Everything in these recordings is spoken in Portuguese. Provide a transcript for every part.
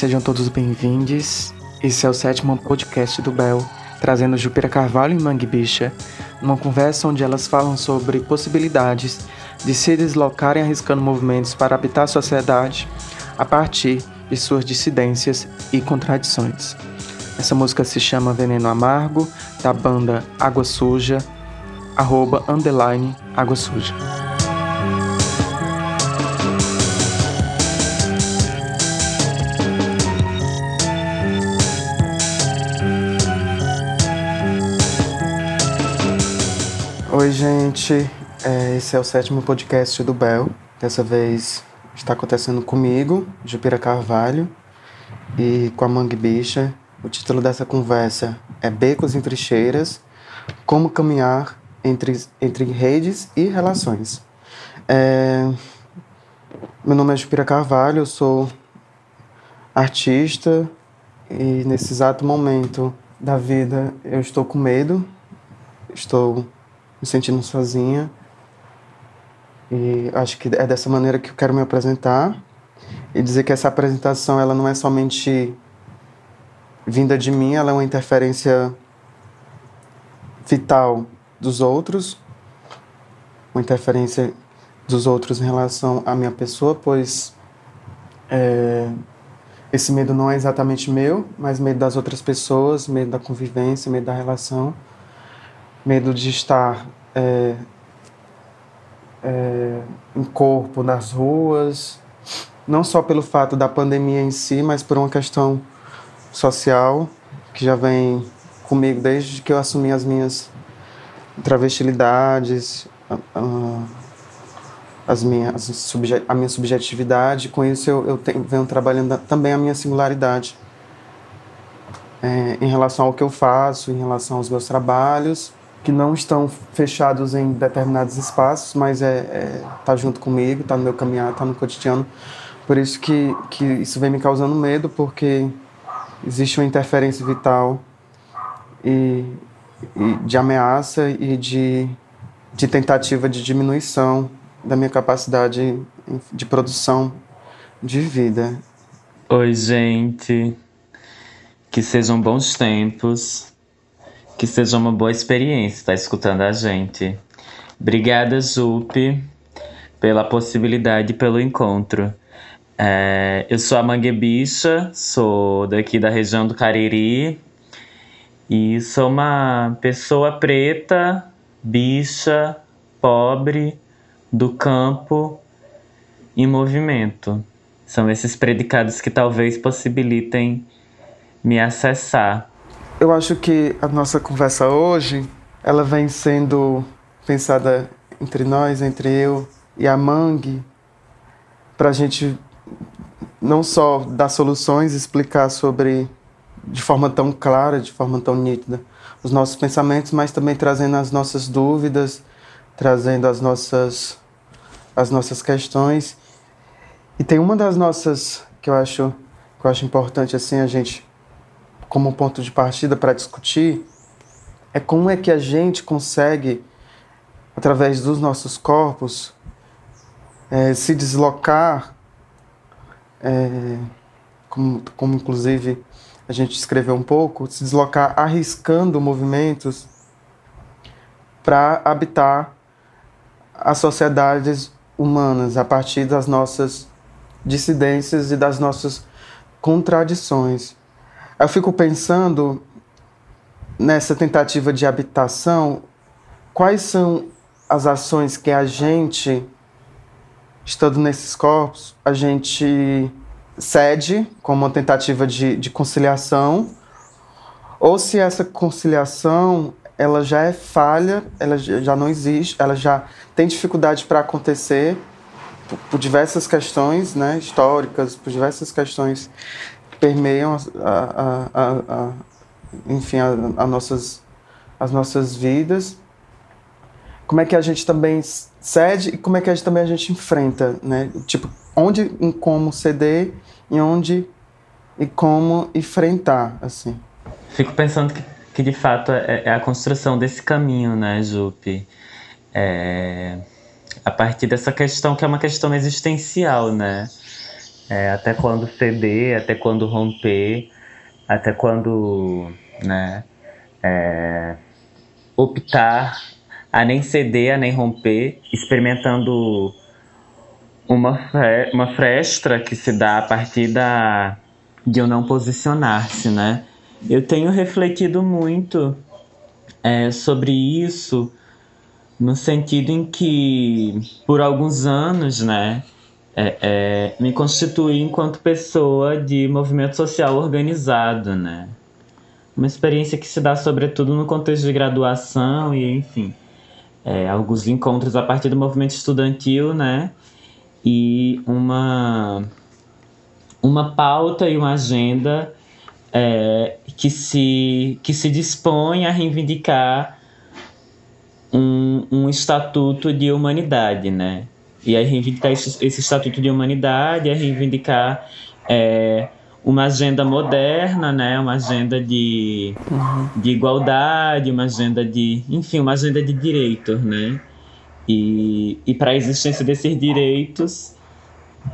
sejam todos bem-vindos. Esse é o sétimo podcast do Bel, trazendo Jupira Carvalho e Mangue Bicha, numa conversa onde elas falam sobre possibilidades de se deslocarem arriscando movimentos para habitar a sociedade a partir de suas dissidências e contradições. Essa música se chama Veneno Amargo, da banda Água Suja, arroba underline Água Suja. Oi, gente. É, esse é o sétimo podcast do Bel. Dessa vez está acontecendo comigo, Jupira Carvalho, e com a Mangue Bicha. O título dessa conversa é Becos em Trincheiras Como Caminhar entre, entre Redes e Relações. É, meu nome é Jupira Carvalho, eu sou artista e nesse exato momento da vida eu estou com medo, estou me sentindo sozinha. E acho que é dessa maneira que eu quero me apresentar. E dizer que essa apresentação ela não é somente vinda de mim, ela é uma interferência vital dos outros, uma interferência dos outros em relação à minha pessoa, pois é, esse medo não é exatamente meu, mas medo das outras pessoas, medo da convivência, medo da relação medo de estar é, é, em corpo nas ruas, não só pelo fato da pandemia em si, mas por uma questão social que já vem comigo desde que eu assumi as minhas travestilidades, as minhas, a minha subjetividade. Com isso, eu, eu tenho, venho trabalhando também a minha singularidade é, em relação ao que eu faço, em relação aos meus trabalhos que não estão fechados em determinados espaços, mas é, é tá junto comigo, tá no meu caminhar, tá no cotidiano. Por isso que que isso vem me causando medo, porque existe uma interferência vital e, e de ameaça e de de tentativa de diminuição da minha capacidade de produção de vida. Oi, gente. Que sejam bons tempos que seja uma boa experiência estar escutando a gente. Obrigada, Jupe, pela possibilidade pelo encontro. É, eu sou a Mangue Bicha, sou daqui da região do Cariri e sou uma pessoa preta, bicha, pobre, do campo em movimento. São esses predicados que talvez possibilitem me acessar eu acho que a nossa conversa hoje, ela vem sendo pensada entre nós, entre eu e a Mangue, para a gente não só dar soluções, explicar sobre de forma tão clara, de forma tão nítida, os nossos pensamentos, mas também trazendo as nossas dúvidas, trazendo as nossas as nossas questões. E tem uma das nossas que eu acho que eu acho importante assim a gente como ponto de partida para discutir é como é que a gente consegue, através dos nossos corpos, é, se deslocar, é, como, como inclusive a gente escreveu um pouco, se deslocar arriscando movimentos para habitar as sociedades humanas a partir das nossas dissidências e das nossas contradições. Eu fico pensando nessa tentativa de habitação, quais são as ações que a gente, estando nesses corpos, a gente cede como uma tentativa de, de conciliação, ou se essa conciliação ela já é falha, ela já não existe, ela já tem dificuldade para acontecer por, por, diversas questões né, históricas, por diversas questões permeiam a, a, a, enfim, a, nossas, as nossas vidas. Como é que a gente também cede e como é que a gente, também a gente enfrenta, né? Tipo, onde e como ceder e onde e como enfrentar, assim. Fico pensando que, que de fato é, é a construção desse caminho, né, Jupe? É, a partir dessa questão que é uma questão existencial, né? É, até quando ceder, até quando romper, até quando né, é, optar a nem ceder, a nem romper, experimentando uma, fre uma fresta que se dá a partir da, de eu não posicionar-se, né? Eu tenho refletido muito é, sobre isso no sentido em que, por alguns anos, né, é, é, me constituí enquanto pessoa de movimento social organizado, né? Uma experiência que se dá sobretudo no contexto de graduação e, enfim, é, alguns encontros a partir do movimento estudantil, né? E uma, uma pauta e uma agenda é, que, se, que se dispõe a reivindicar um, um estatuto de humanidade, né? E a reivindicar esse, esse estatuto de humanidade, a reivindicar é, uma agenda moderna, né? Uma agenda de, uhum. de igualdade, uma agenda de, enfim, uma agenda de direitos, né? E, e para a existência desses direitos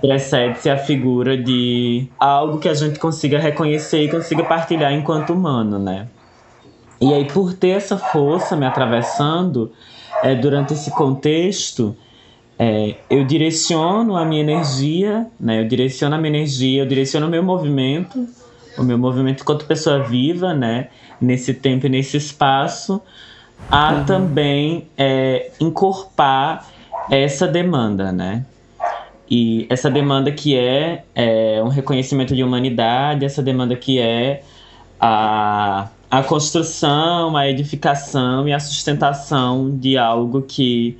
precede-se a figura de algo que a gente consiga reconhecer e consiga partilhar enquanto humano, né? E aí, por ter essa força me atravessando, é, durante esse contexto, é, eu direciono a minha energia, né? Eu direciono a minha energia, eu direciono o meu movimento, o meu movimento enquanto pessoa viva, né? Nesse tempo e nesse espaço, a uhum. também é, encorpar essa demanda, né? E essa demanda que é, é um reconhecimento de humanidade, essa demanda que é a a construção, a edificação e a sustentação de algo que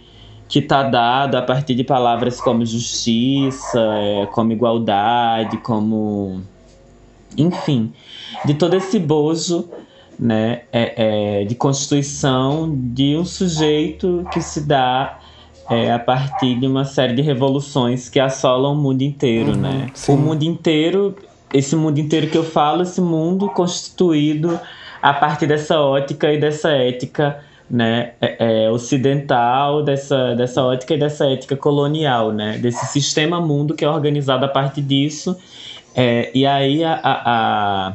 que está dado a partir de palavras como justiça, como igualdade, como enfim, de todo esse bojo né, é, é, de constituição de um sujeito que se dá é, a partir de uma série de revoluções que assolam o mundo inteiro, uhum, né? Sim. O mundo inteiro, esse mundo inteiro que eu falo, esse mundo constituído a partir dessa ótica e dessa ética né, é, é, ocidental, dessa, dessa ótica e dessa ética colonial, né, desse sistema mundo que é organizado a partir disso. É, e aí a, a, a,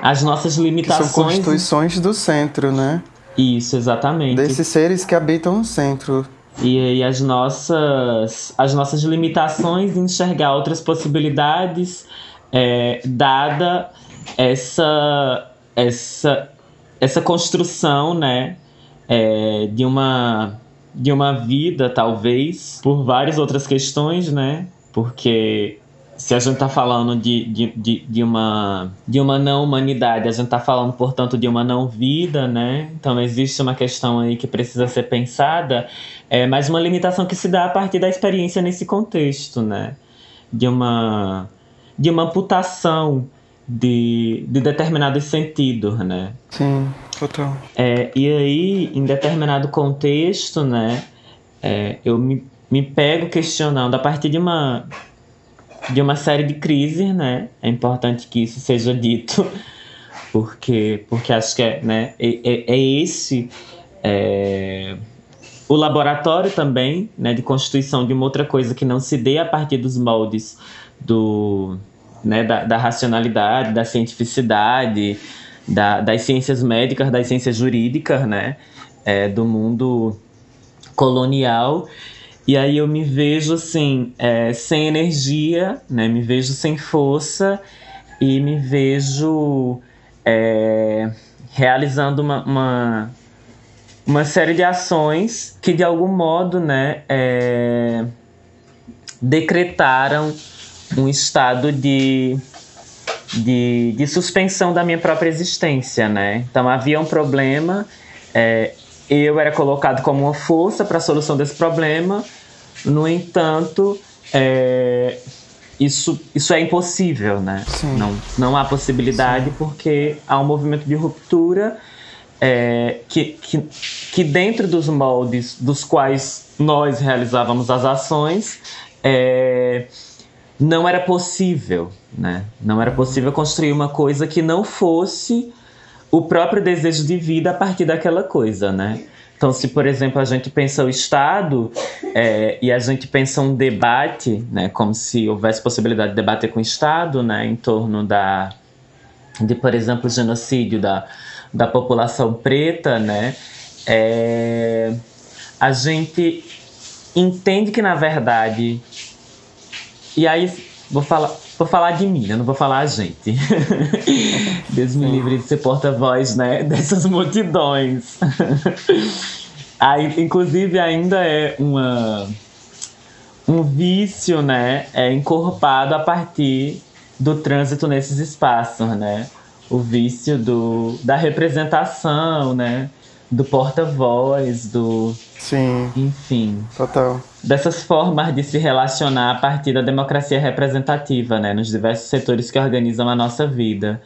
as nossas limitações. Que são constituições do centro, né? Isso, exatamente. Desses seres que habitam o centro. E, e as, nossas, as nossas limitações em enxergar outras possibilidades, é, dada essa essa, essa construção, né, é, de uma de uma vida, talvez, por várias outras questões, né? Porque se a gente está falando de, de, de, de, uma, de uma não humanidade, a gente está falando, portanto, de uma não vida, né? Então existe uma questão aí que precisa ser pensada, é, mas uma limitação que se dá a partir da experiência nesse contexto, né? De uma, de uma amputação de, de determinados sentidos, né? Sim, total. É, e aí, em determinado contexto, né, é, eu me, me pego questionando a partir de uma de uma série de crises, né? É importante que isso seja dito, porque porque acho que é, né, é, é, é esse é, o laboratório também, né, de constituição de uma outra coisa que não se dê a partir dos moldes do né, da, da racionalidade, da cientificidade, da, das ciências médicas, das ciências jurídicas, né, é, do mundo colonial. E aí eu me vejo assim, é, sem energia, né, me vejo sem força e me vejo é, realizando uma, uma, uma, série de ações que de algum modo né, é, decretaram um estado de, de, de, suspensão da minha própria existência, né? Então havia um problema, é, eu era colocado como uma força para a solução desse problema, no entanto, é, isso, isso é impossível, né? Não, não há possibilidade Sim. porque há um movimento de ruptura é, que, que, que dentro dos moldes dos quais nós realizávamos as ações, é, não era possível, né? Não era possível construir uma coisa que não fosse o próprio desejo de vida a partir daquela coisa, né? Então, se, por exemplo, a gente pensa o Estado é, e a gente pensa um debate, né, como se houvesse possibilidade de debater com o Estado né, em torno da, de, por exemplo, o genocídio da, da população preta, né, é, a gente entende que, na verdade, e aí vou falar, vou falar de mim, né? não vou falar a gente. Deus me livre de ser porta-voz né? dessas multidões. Aí, inclusive, ainda é uma, um vício né? é encorpado a partir do trânsito nesses espaços, né? O vício do, da representação, né? Do porta-voz, do. Sim. Enfim. Total. Dessas formas de se relacionar a partir da democracia representativa, né? Nos diversos setores que organizam a nossa vida.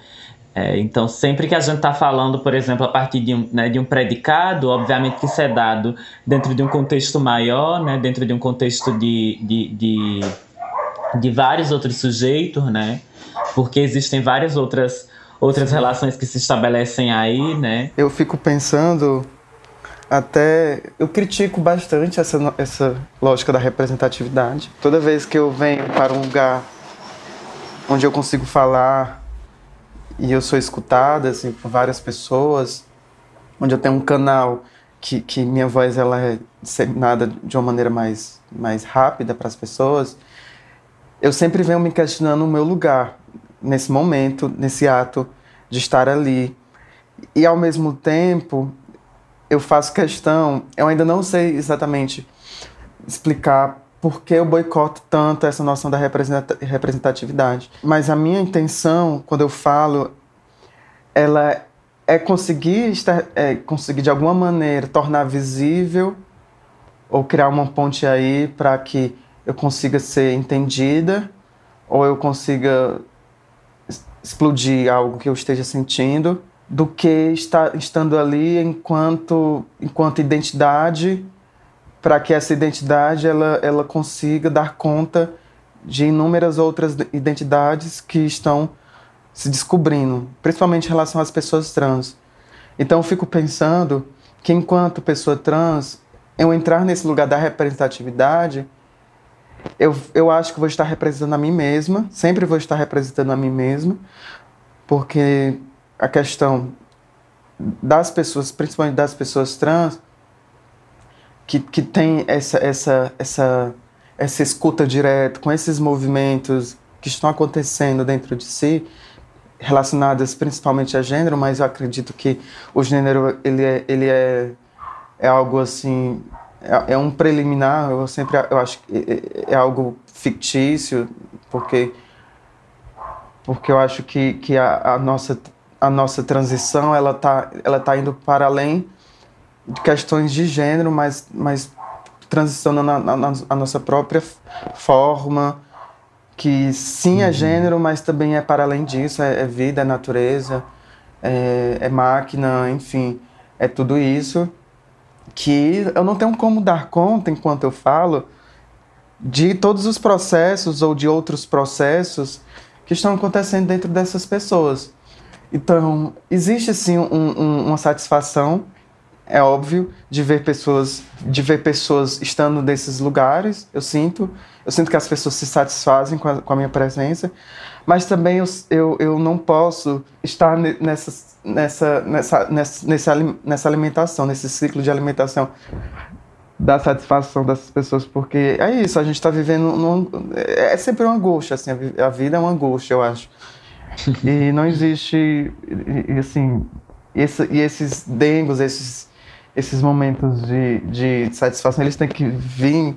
É, então, sempre que a gente está falando, por exemplo, a partir de um, né, de um predicado, obviamente que isso é dado dentro de um contexto maior, né, dentro de um contexto de, de, de, de vários outros sujeitos, né, porque existem várias outras outras relações que se estabelecem aí, né? Eu fico pensando até eu critico bastante essa, essa lógica da representatividade. Toda vez que eu venho para um lugar onde eu consigo falar e eu sou escutada assim, por várias pessoas, onde eu tenho um canal que, que minha voz ela é disseminada de uma maneira mais, mais rápida para as pessoas, eu sempre venho me questionando o meu lugar nesse momento, nesse ato de estar ali. E ao mesmo tempo, eu faço questão, eu ainda não sei exatamente explicar por que eu boicoto tanto essa noção da representatividade. Mas a minha intenção, quando eu falo, ela é conseguir, estar, é conseguir de alguma maneira tornar visível ou criar uma ponte aí para que eu consiga ser entendida ou eu consiga explodir algo que eu esteja sentindo do que estar estando ali enquanto enquanto identidade para que essa identidade ela ela consiga dar conta de inúmeras outras identidades que estão se descobrindo, principalmente em relação às pessoas trans. Então eu fico pensando que enquanto pessoa trans, eu entrar nesse lugar da representatividade, eu, eu acho que vou estar representando a mim mesma, sempre vou estar representando a mim mesma, porque a questão das pessoas, principalmente das pessoas trans, que, que tem essa, essa, essa, essa escuta direta com esses movimentos que estão acontecendo dentro de si, relacionadas principalmente a gênero, mas eu acredito que o gênero ele é, ele é, é algo assim é, é, um preliminar, eu sempre eu acho que é, é, algo fictício, porque porque eu acho que, que a, a nossa a nossa transição ela tá ela tá indo para além de questões de gênero, mas mas transicionando na, na, na a nossa própria forma, que sim é uhum. gênero, mas também é para além disso, é, é vida, é natureza, é, é máquina, enfim, é tudo isso que eu não tenho como dar conta, enquanto eu falo, de todos os processos ou de outros processos que estão acontecendo dentro dessas pessoas. Então, existe sim um, um, uma satisfação, é óbvio, de ver pessoas, de ver pessoas estando nesses lugares. Eu sinto, eu sinto que as pessoas se satisfazem com a, com a minha presença, mas também eu, eu, eu não posso estar nessa, nessa, nessa, nessa, nessa alimentação, nesse ciclo de alimentação da satisfação dessas pessoas, porque é isso, a gente está vivendo num, é sempre uma angústia, assim, a vida é uma angústia, eu acho. e não existe, e, assim, esse, e esses dengos, esses, esses momentos de, de satisfação, eles têm que vir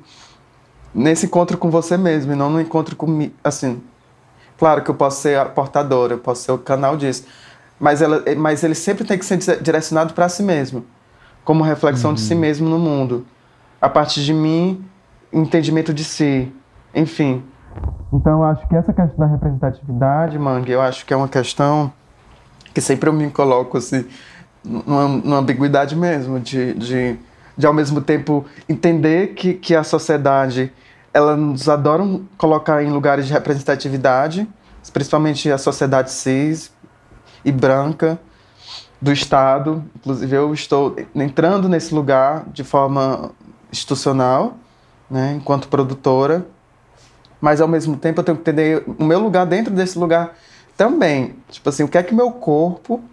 nesse encontro com você mesmo, e não no encontro comigo, assim, claro que eu posso ser a portadora, eu posso ser o canal disso, mas, ela, mas ele sempre tem que ser direcionado para si mesmo, como reflexão uhum. de si uhum. mesmo no mundo. A partir de mim, entendimento de si, enfim. Então eu acho que essa questão da representatividade, Mangue, eu acho que é uma questão que sempre eu me coloco assim, numa, numa ambiguidade mesmo, de, de, de ao mesmo tempo entender que, que a sociedade, ela nos adoram colocar em lugares de representatividade, principalmente a sociedade cis, e branca, do Estado. Inclusive, eu estou entrando nesse lugar de forma institucional, né, enquanto produtora, mas ao mesmo tempo eu tenho que entender o meu lugar dentro desse lugar também. Tipo assim, o que é que meu corpo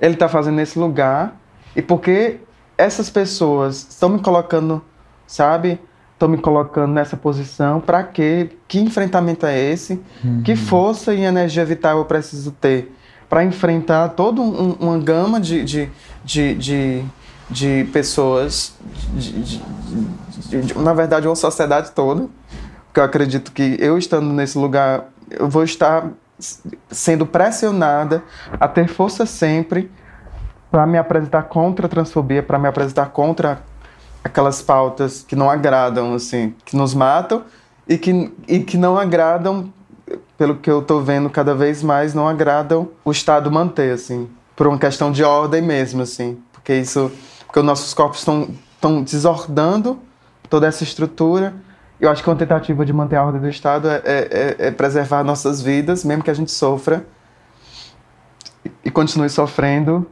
ele está fazendo nesse lugar e por que essas pessoas estão me colocando, sabe? Estão me colocando nessa posição. Para quê? Que enfrentamento é esse? Uhum. Que força e energia vital eu preciso ter para enfrentar toda um, uma gama de, de, de, de, de pessoas, de, de, na verdade, uma sociedade toda. Porque eu acredito que eu estando nesse lugar, eu vou estar sendo pressionada a ter força sempre para me apresentar contra a transfobia, para me apresentar contra aquelas pautas que não agradam, assim, que nos matam e que, e que não agradam, pelo que eu estou vendo cada vez mais, não agradam o Estado manter, assim, por uma questão de ordem mesmo, assim, porque isso, porque os nossos corpos estão estão desordando toda essa estrutura. Eu acho que uma tentativa de manter a ordem do Estado é, é, é preservar nossas vidas, mesmo que a gente sofra e continue sofrendo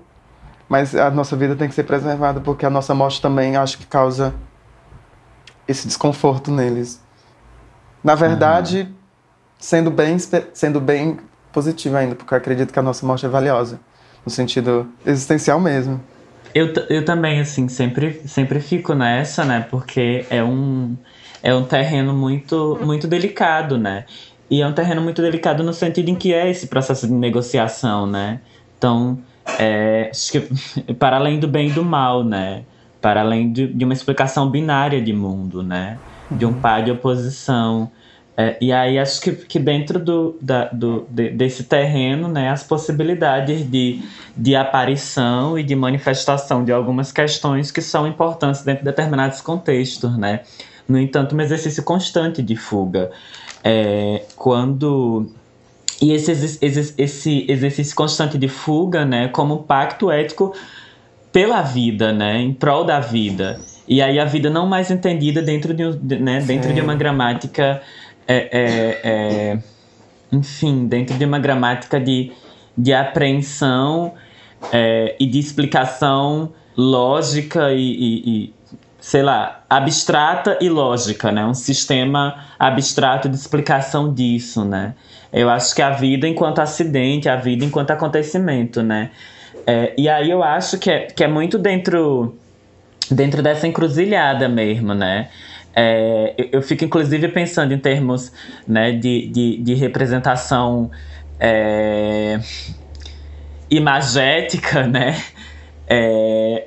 mas a nossa vida tem que ser preservada porque a nossa morte também acho que causa esse desconforto neles. Na verdade, uhum. sendo bem sendo bem positivo ainda, porque eu acredito que a nossa morte é valiosa, no sentido existencial mesmo. Eu, eu também, assim, sempre, sempre fico nessa, né? Porque é um, é um terreno muito, muito delicado, né? E é um terreno muito delicado no sentido em que é esse processo de negociação, né? Então, é, para além do bem e do mal, né? Para além de, de uma explicação binária de mundo, né? De um par de oposição. É, e aí acho que, que dentro do, da, do, de, desse terreno, né, as possibilidades de, de aparição e de manifestação de algumas questões que são importantes dentro de determinados contextos, né? No entanto, um exercício constante de fuga. É, quando e esse, esse, esse exercício constante de fuga, né, como pacto ético pela vida, né, em prol da vida. E aí a vida não mais entendida dentro de, né, dentro de uma gramática, é, é, é, enfim, dentro de uma gramática de, de apreensão é, e de explicação lógica e, e, e sei lá, abstrata e lógica, né? Um sistema abstrato de explicação disso, né? Eu acho que a vida enquanto acidente, a vida enquanto acontecimento, né? É, e aí eu acho que é, que é muito dentro, dentro dessa encruzilhada mesmo, né? É, eu, eu, fico inclusive pensando em termos né, de, de, de representação é, imagética, né? É,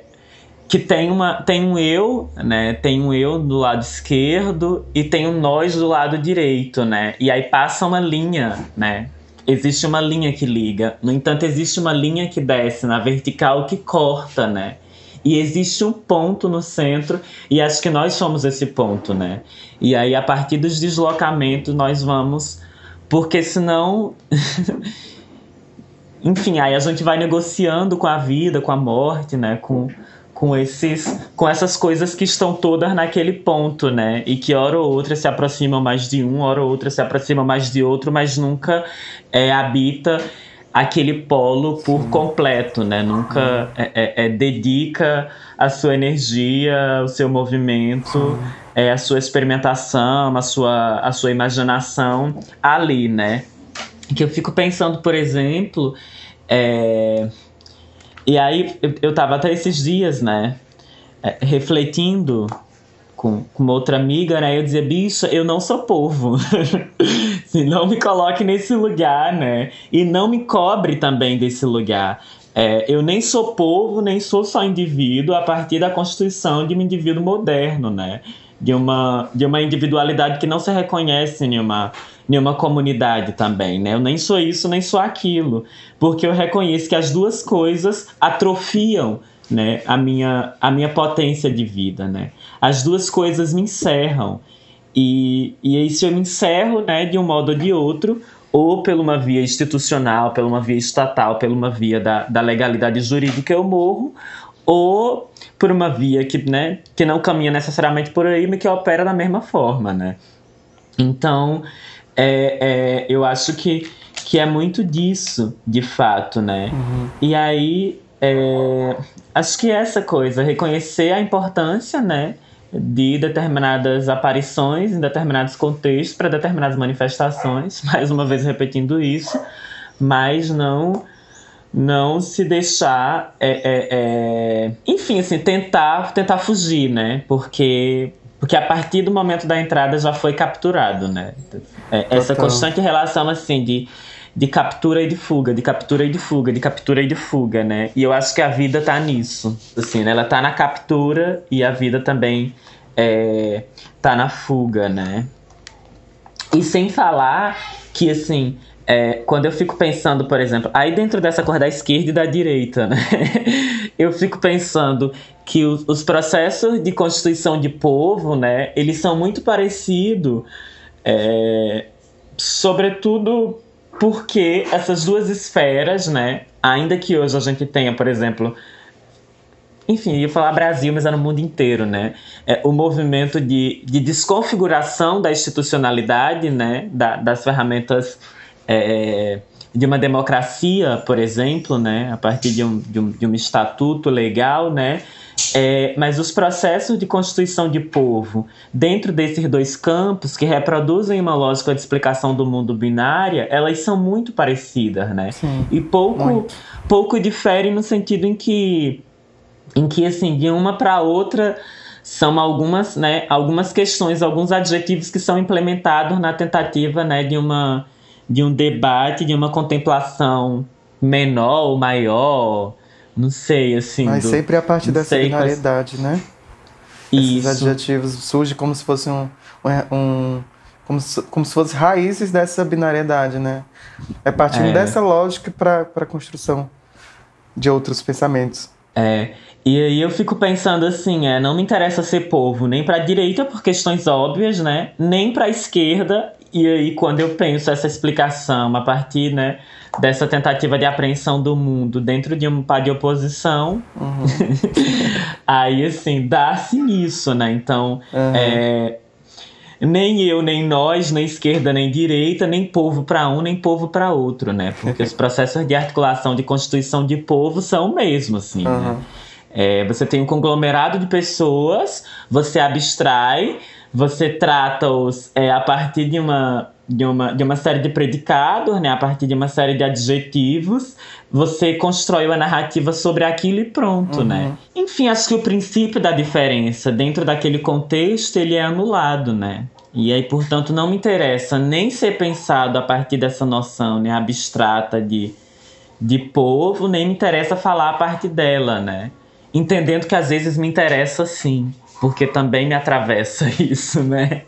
que tem, uma, tem um eu, né? Tem um eu do lado esquerdo e tem um nós do lado direito, né? E aí passa uma linha, né? Existe uma linha que liga. No entanto, existe uma linha que desce na vertical que corta, né? E existe um ponto no centro, e acho que nós somos esse ponto, né? E aí, a partir dos deslocamentos, nós vamos. Porque senão. Enfim, aí a gente vai negociando com a vida, com a morte, né? Com, com esses com essas coisas que estão todas naquele ponto, né? E que hora ou outra se aproximam mais de um, hora ou outra se aproximam mais de outro, mas nunca é, habita aquele polo por Sim. completo, né? Nunca é, é, é, dedica a sua energia, o seu movimento, é, a sua experimentação, a sua, a sua imaginação ali, né? Que eu fico pensando, por exemplo, é, e aí eu, tava até esses dias, né, é, refletindo com, com uma outra amiga, né? Eu dizia, bicho, eu não sou povo. Se não me coloque nesse lugar, né? E não me cobre também desse lugar. É, eu nem sou povo, nem sou só indivíduo a partir da constituição de um indivíduo moderno, né? De uma, de uma individualidade que não se reconhece em uma nenhuma comunidade também, né? Eu nem sou isso, nem sou aquilo, porque eu reconheço que as duas coisas atrofiam, né, a minha a minha potência de vida, né? As duas coisas me encerram. E, e aí, se eu me encerro, né, de um modo ou de outro, ou por uma via institucional, por uma via estatal, por uma via da, da legalidade jurídica, eu morro, ou por uma via que, né, que não caminha necessariamente por aí, mas que opera da mesma forma, né? Então, é, é, eu acho que, que é muito disso, de fato, né? Uhum. E aí é, acho que essa coisa, reconhecer a importância, né, de determinadas aparições em determinados contextos para determinadas manifestações, mais uma vez repetindo isso, mas não não se deixar é, é, é, enfim assim tentar tentar fugir né porque porque a partir do momento da entrada já foi capturado né é, essa constante relação assim de de captura e de fuga, de captura e de fuga, de captura e de fuga, né? E eu acho que a vida tá nisso, assim, né? Ela tá na captura e a vida também é, tá na fuga, né? E sem falar que, assim, é, quando eu fico pensando, por exemplo, aí dentro dessa cor da esquerda e da direita, né? eu fico pensando que os, os processos de constituição de povo, né? Eles são muito parecidos, é, sobretudo porque essas duas esferas, né, ainda que hoje a gente tenha, por exemplo, enfim, ia falar Brasil, mas é no mundo inteiro, né? É, o movimento de, de desconfiguração da institucionalidade, né? Da, das ferramentas é, de uma democracia, por exemplo, né? A partir de um, de um, de um estatuto legal, né? É, mas os processos de constituição de povo dentro desses dois campos que reproduzem uma lógica de explicação do mundo binária, elas são muito parecidas, né? Sim, e pouco, pouco diferem no sentido em que, em que assim, de uma para outra são algumas, né, algumas questões, alguns adjetivos que são implementados na tentativa, né, de uma de um debate, de uma contemplação menor ou maior, não sei, assim. Mas do, sempre a partir dessa binariedade, quais... né? Isso. Esses adjetivos surgem como se fossem um, um como se, como se fossem raízes dessa binariedade, né? É partindo é. dessa lógica para a construção de outros pensamentos. É, e aí eu fico pensando assim, é, não me interessa ser povo nem para a direita por questões óbvias, né? Nem para a esquerda. E aí quando eu penso essa explicação a partir, né, dessa tentativa de apreensão do mundo dentro de um par de oposição. Uhum. Aí, assim, dá-se nisso, né? Então, uhum. é, nem eu, nem nós, nem esquerda, nem direita, nem povo para um, nem povo para outro, né? Porque os processos de articulação de constituição de povo são o mesmo, assim, uhum. né? É, você tem um conglomerado de pessoas, você abstrai, você trata-os é, a partir de uma de uma, de uma série de predicados, né, a partir de uma série de adjetivos, você constrói uma narrativa sobre aquilo e pronto, né? uhum. né? Enfim, acho que o princípio da diferença dentro daquele contexto, ele é anulado, né? E aí, portanto, não me interessa nem ser pensado a partir dessa noção né, abstrata de, de povo, nem me interessa falar a partir dela, né? Entendendo que às vezes me interessa sim, porque também me atravessa isso, né?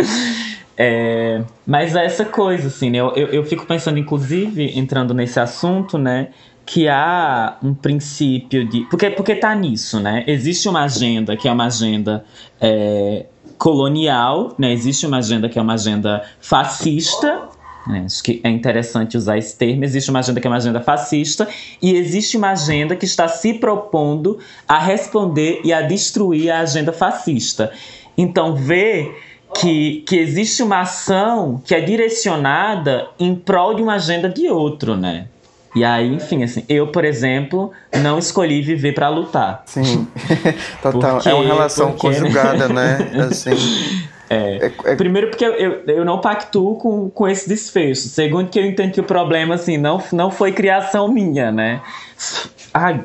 É, mas é essa coisa, assim, né? Eu, eu, eu, fico pensando, inclusive, entrando nesse assunto, né? Que há um princípio de. Porque, porque tá nisso, né? Existe uma agenda que é uma agenda é, colonial, né? Existe uma agenda que é uma agenda fascista, né? Acho que é interessante usar esse termo. Existe uma agenda que é uma agenda fascista e existe uma agenda que está se propondo a responder e a destruir a agenda fascista. Então, ver que, que existe uma ação que é direcionada em prol de uma agenda de outro, né? E aí, enfim, assim, eu, por exemplo, não escolhi viver para lutar. Sim, total. Porque, é uma relação porque, conjugada, né? Assim. É. É, é. Primeiro porque eu, eu, eu, não pactuo com, com esse desfecho. Segundo que eu entendo que o problema, assim, não, não foi criação minha, né? Ai.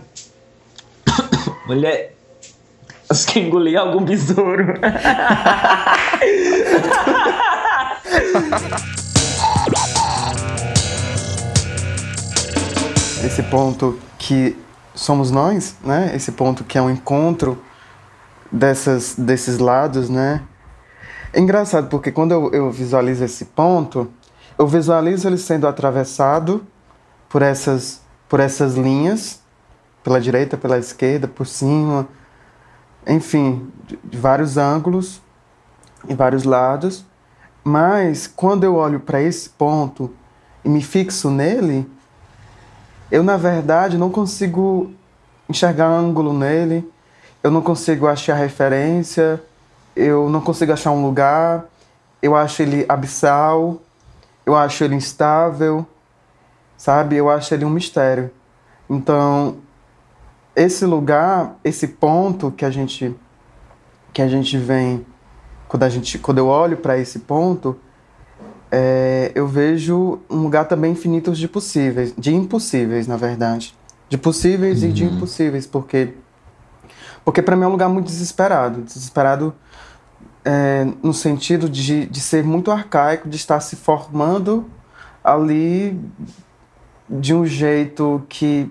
Mulher, Acho que engoli algum besouro. Esse ponto que somos nós, né? Esse ponto que é um encontro dessas, desses lados, né? É engraçado porque quando eu, eu visualizo esse ponto, eu visualizo ele sendo atravessado por essas, por essas linhas, pela direita, pela esquerda, por cima, enfim, de, de vários ângulos e vários lados. Mas quando eu olho para esse ponto e me fixo nele, eu na verdade não consigo enxergar ângulo nele, eu não consigo achar referência, eu não consigo achar um lugar, eu acho ele abissal, eu acho ele instável, sabe? Eu acho ele um mistério. Então, esse lugar, esse ponto que a gente que a gente vem quando a gente quando eu olho para esse ponto, é, eu vejo um lugar também infinito de possíveis, de impossíveis, na verdade, de possíveis uhum. e de uhum. impossíveis, porque porque para mim é um lugar muito desesperado, desesperado é, no sentido de, de ser muito arcaico, de estar se formando ali de um jeito que,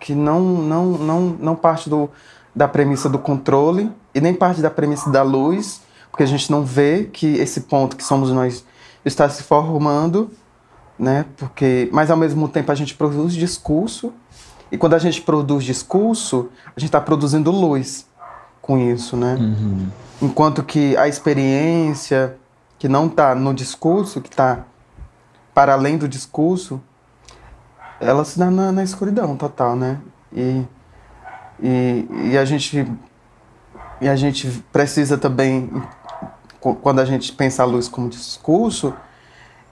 que não, não, não, não parte do, da premissa do controle e nem parte da premissa da luz, porque a gente não vê que esse ponto que somos nós está se formando, né? Porque, mas ao mesmo tempo a gente produz discurso e quando a gente produz discurso, a gente está produzindo luz com isso, né? Uhum. Enquanto que a experiência que não está no discurso, que está para além do discurso, ela se dá na, na escuridão total, né? E, e, e, a gente e a gente precisa também quando a gente pensa a luz como discurso,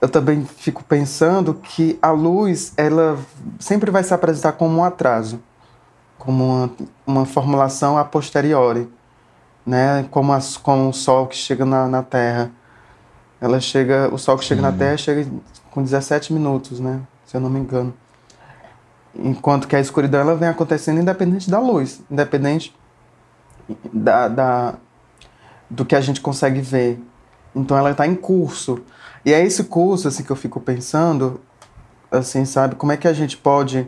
eu também fico pensando que a luz ela sempre vai se apresentar como um atraso, como uma, uma formulação a posteriori, né? Como, as, como o sol que chega na, na Terra. Ela chega, o sol que chega uhum. na Terra chega com 17 minutos, né? Se eu não me engano. Enquanto que a escuridão ela vem acontecendo independente da luz, independente da, da do que a gente consegue ver. Então ela está em curso. E é esse curso assim que eu fico pensando, assim, sabe, como é que a gente pode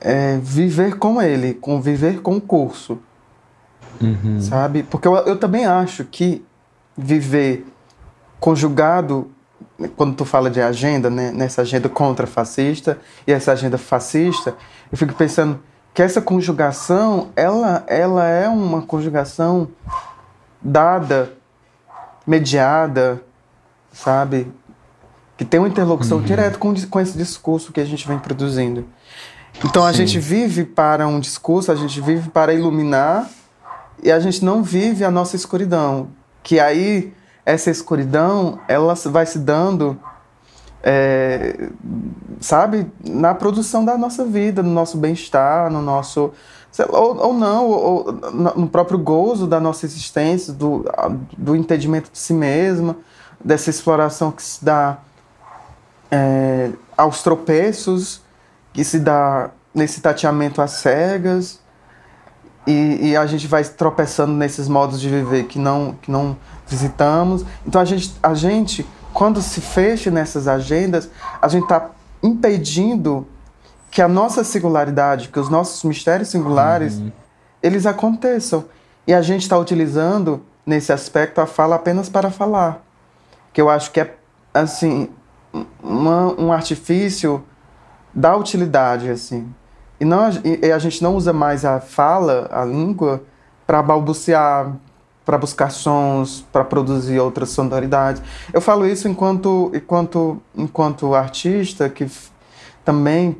é, viver com ele, conviver com o curso, uhum. sabe? Porque eu, eu também acho que viver conjugado quando tu fala de agenda, né, nessa agenda contra-fascista e essa agenda fascista, eu fico pensando que essa conjugação, ela, ela é uma conjugação dada, mediada, sabe? Que tem uma interlocução uhum. direta com, com esse discurso que a gente vem produzindo. Então a Sim. gente vive para um discurso, a gente vive para iluminar e a gente não vive a nossa escuridão. Que aí essa escuridão ela vai se dando, é, sabe, na produção da nossa vida, no nosso bem-estar, no nosso ou, ou não, ou, no próprio gozo da nossa existência, do, do entendimento de si mesma, dessa exploração que se dá é, aos tropeços, que se dá nesse tateamento às cegas, e, e, a gente vai tropeçando nesses modos de viver que não, que não visitamos. Então a gente, a gente, quando se fecha nessas agendas, a gente está impedindo que a nossa singularidade, que os nossos mistérios singulares, uhum. eles aconteçam. E a gente está utilizando, nesse aspecto, a fala apenas para falar. Que eu acho que é, assim, uma, um artifício da utilidade, assim. E, não, e a gente não usa mais a fala, a língua, para balbuciar, para buscar sons, para produzir outras sonoridades. Eu falo isso enquanto, enquanto, enquanto artista que também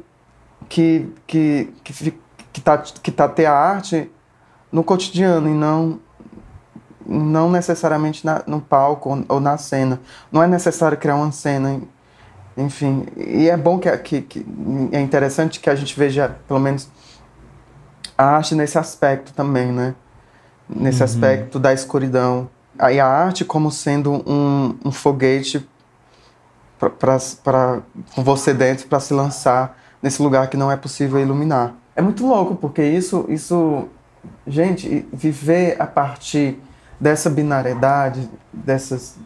que que que que tá que tá ter a arte no cotidiano e não não necessariamente na, no palco ou na cena. Não é necessário criar uma cena, enfim. E é bom que, que, que é interessante que a gente veja pelo menos a arte nesse aspecto também, né? Nesse uhum. aspecto da escuridão. Aí a arte como sendo um, um foguete para com você dentro para se lançar nesse lugar que não é possível iluminar. É muito louco, porque isso, isso, gente, viver a partir dessa binariedade, dessas,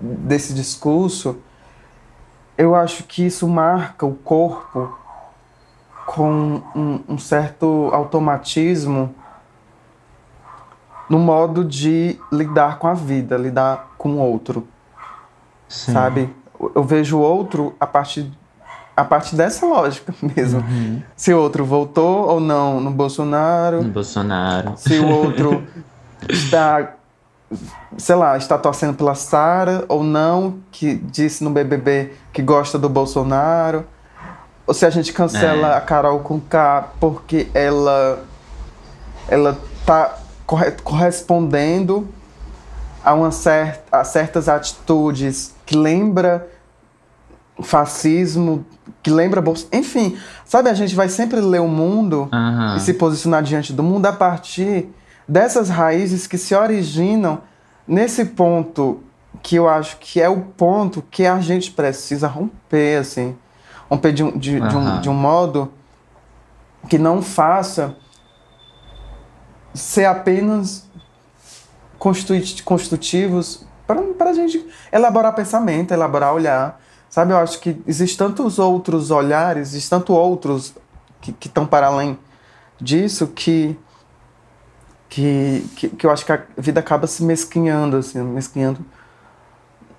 desse discurso, eu acho que isso marca o corpo com um, um certo automatismo no modo de lidar com a vida, lidar com o outro. Sim. Sabe? Eu vejo o outro a partir a partir dessa lógica mesmo. Uhum. Se o outro voltou ou não no Bolsonaro. No Bolsonaro. Se o outro está, sei lá, está torcendo pela Sara ou não, que disse no BBB que gosta do Bolsonaro. Ou se a gente cancela é. a Carol com K porque ela ela tá correspondendo a, uma certa, a certas atitudes que lembra fascismo, que lembra Bolsonaro. Enfim, sabe, a gente vai sempre ler o mundo Aham. e se posicionar diante do mundo a partir dessas raízes que se originam nesse ponto que eu acho que é o ponto que a gente precisa romper, assim. Romper de um, de, de um, de um modo que não faça ser apenas constitutivos para a gente elaborar pensamento, elaborar olhar. Sabe, eu acho que existem tantos outros olhares, existem tantos outros que estão para além disso que, que, que, que eu acho que a vida acaba se mesquinhando, assim, mesquinhando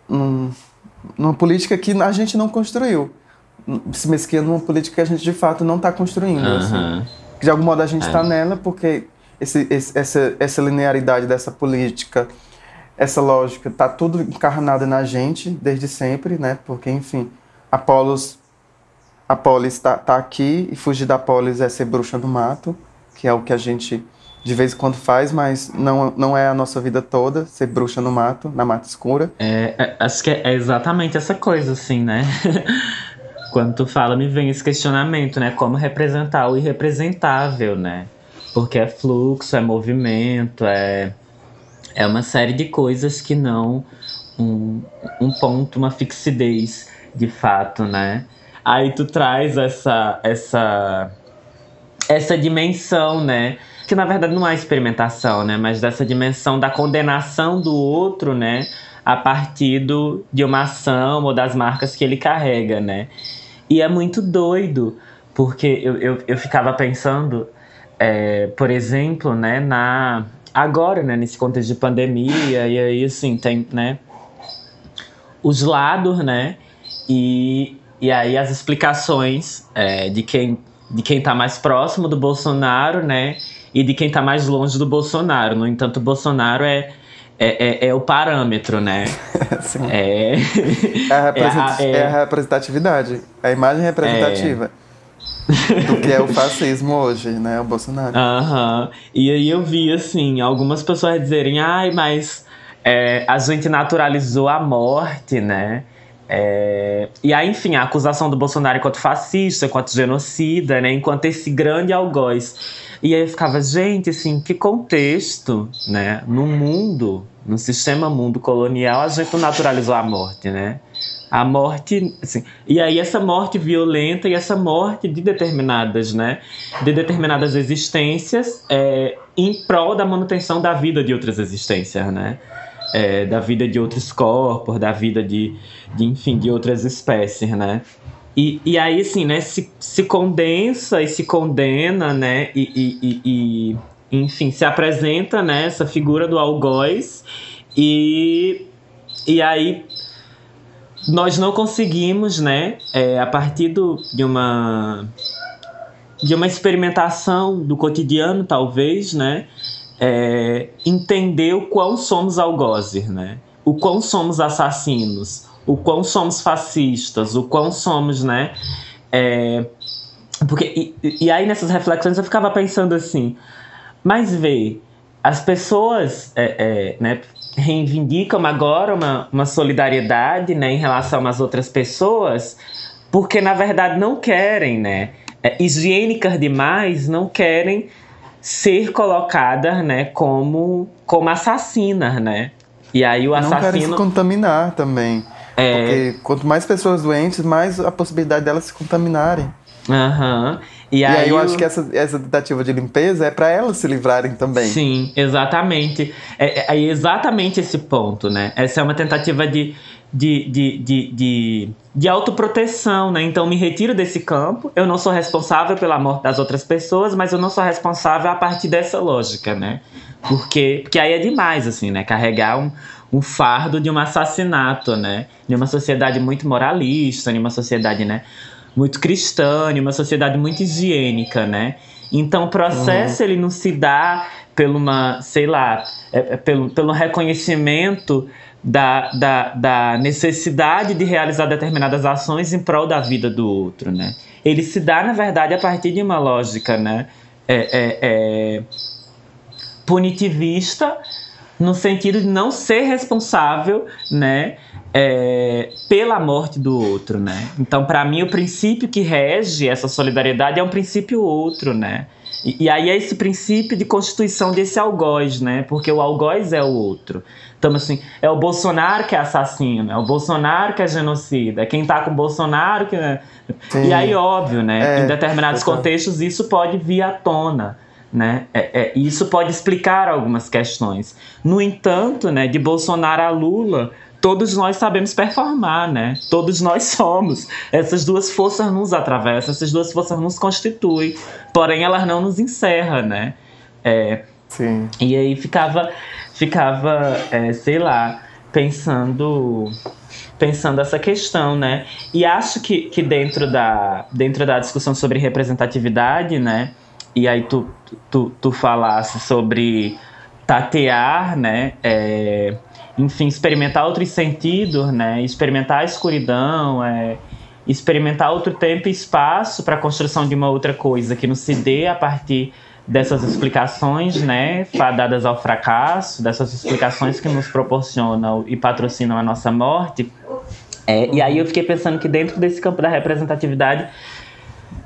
num, numa política que a gente não construiu. Se mesquinhando numa política que a gente de fato não está construindo. assim. Aham. Que de algum modo a gente É. está nela porque esse, esse- essa, essa linearidade dessa política, essa lógica, tá tudo encarnado na gente desde sempre, né? Porque, enfim, Apolos, a polis tá, tá aqui e fugir da polis é ser bruxa no mato, que é o que a gente de vez em quando faz, mas não, não é a nossa vida toda, ser bruxa no mato, na mata escura. É, é, acho que é exatamente essa coisa, assim, né? Quando tu fala, me vem esse questionamento, né? Como representar o irrepresentável, né? Porque é fluxo, é movimento, é, é uma série de coisas que não um, um ponto, uma fixidez, de fato, né? Aí tu traz essa, essa, essa dimensão, né? Que na verdade não é experimentação, né? Mas dessa dimensão da condenação do outro, né? A partir de uma ação ou das marcas que ele carrega, né? E é muito doido, porque eu, eu, eu ficava pensando, é, por exemplo, né, na agora, né, nesse contexto de pandemia, e aí assim, tem, né, os lados, né, e, e aí as explicações é, de quem de quem tá mais próximo do Bolsonaro, né, e de quem tá mais longe do Bolsonaro. No entanto, o Bolsonaro é é, é, é o parâmetro, né? Assim, É, é, a é a- é- é representatividade, a imagem representativa do que é o fascismo hoje, né? O Bolsonaro. Aham. E aí eu vi, assim, algumas pessoas dizerem, ai, mas é, a gente naturalizou a morte, né? É, e aí, enfim, a acusação do Bolsonaro enquanto fascista, enquanto genocida, né? Enquanto esse grande algoz. E aí eu ficava, gente, assim, que contexto, né? No mundo, no sistema mundo colonial, a gente naturalizou a morte, né? A morte, assim, e aí essa morte violenta e essa morte de determinadas, né, de determinadas existências é, em prol da manutenção da vida de outras existências, né, É, da vida de outros corpos, da vida de, de enfim, de outras espécies, né. E, e aí, assim, né, se, se condensa e se condena, né, e, e, e, e, enfim, se apresenta, né, essa figura do algoz e, e aí nós não conseguimos, né, é, a partir do, de uma de uma experimentação do cotidiano, talvez, né, é, entender o quão somos algozes, né, o quão somos assassinos, o quão somos fascistas, o quão somos, né, é, porque e, e aí nessas reflexões eu ficava pensando assim, mas vê, as pessoas é, é, né, reivindicam agora uma, uma solidariedade né, em relação às outras pessoas, porque na verdade não querem, né? É, higiênicas demais não querem ser colocadas né, como, como assassinas, né? E aí o Não querem se assassino. contaminar também. É, Porque quanto mais pessoas doentes, mais a possibilidade delas se contaminarem. aham. E, E, aí eu o- acho que essa, essa tentativa de limpeza é para elas se livrarem também. Sim, exatamente. É, é- é exatamente esse ponto, né? Essa é uma tentativa de, de, de, de, de, de autoproteção, né? Então, me retiro desse campo. Eu não sou responsável pela morte das outras pessoas, mas eu não sou responsável a partir dessa lógica, né? Porque, porque aí é demais, assim, né? Carregar um, um fardo de um assassinato, né? De uma sociedade muito moralista, de uma sociedade, né? Muito cristã, de uma sociedade muito higiênica, né? Então o processo ele não se dá pelo uma, sei lá, é- é pelo, pelo reconhecimento da, da, da necessidade de realizar determinadas ações em prol da vida do outro, né? Ele se dá, na verdade, a partir de uma lógica, né? É, é, é, punitivista no sentido de não ser responsável, né, é, pela morte do outro, né? Então, para mim, o princípio que rege essa solidariedade é um princípio outro, né? E, e, aí é esse princípio de constituição desse algoz, né? Porque o algoz é o outro. Então, assim, é o Bolsonaro que é assassino, é o Bolsonaro que é genocida, é quem tá com o Bolsonaro que. Né? E aí, óbvio, né? É, em determinados contextos, isso pode vir à tona. Né? É, é, isso pode explicar algumas questões. No entanto, né, de Bolsonaro a Lula, todos nós sabemos performar, né? Todos nós somos. Essas duas forças nos atravessam, essas duas forças nos constituem, porém elas não nos encerram, né? É, Sim. E aí ficava, ficava, é, sei lá, pensando pensando essa questão, né? E acho que, que dentro, da, dentro da discussão sobre representatividade, né? E aí tu, tu, tu falasse sobre tatear, né? É, enfim, experimentar outros sentidos, né? Experimentar a escuridão, é, experimentar outro tempo e espaço para a construção de uma outra coisa que não se dê a partir dessas explicações, né, fadadas ao fracasso, dessas explicações que nos proporcionam e patrocinam a nossa morte. É, e aí eu fiquei pensando que dentro desse campo da representatividade,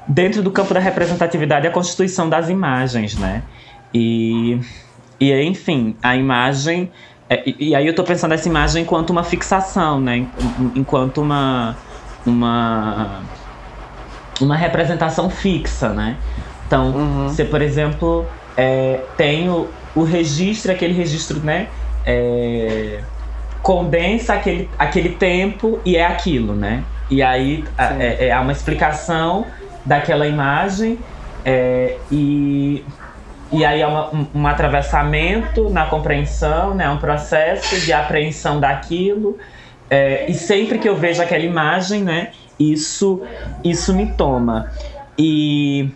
dentro do campo da representatividade, a constituição das imagens, né? E, e enfim, a imagem é, e, e, aí eu tô pensando nessa imagem enquanto uma fixação, né? Enquanto uma, uma, uma representação fixa, né? Então, uhum. você, por exemplo, é, tem o, o registro, aquele registro, né? É, condensa aquele, aquele tempo e é aquilo, né? E aí é, é, há uma explicação daquela imagem é, e e aí é uma, um, atravessamento na compreensão, né? um processo de apreensão daquilo. É, e sempre que eu vejo aquela imagem, né? Isso, isso me toma. E,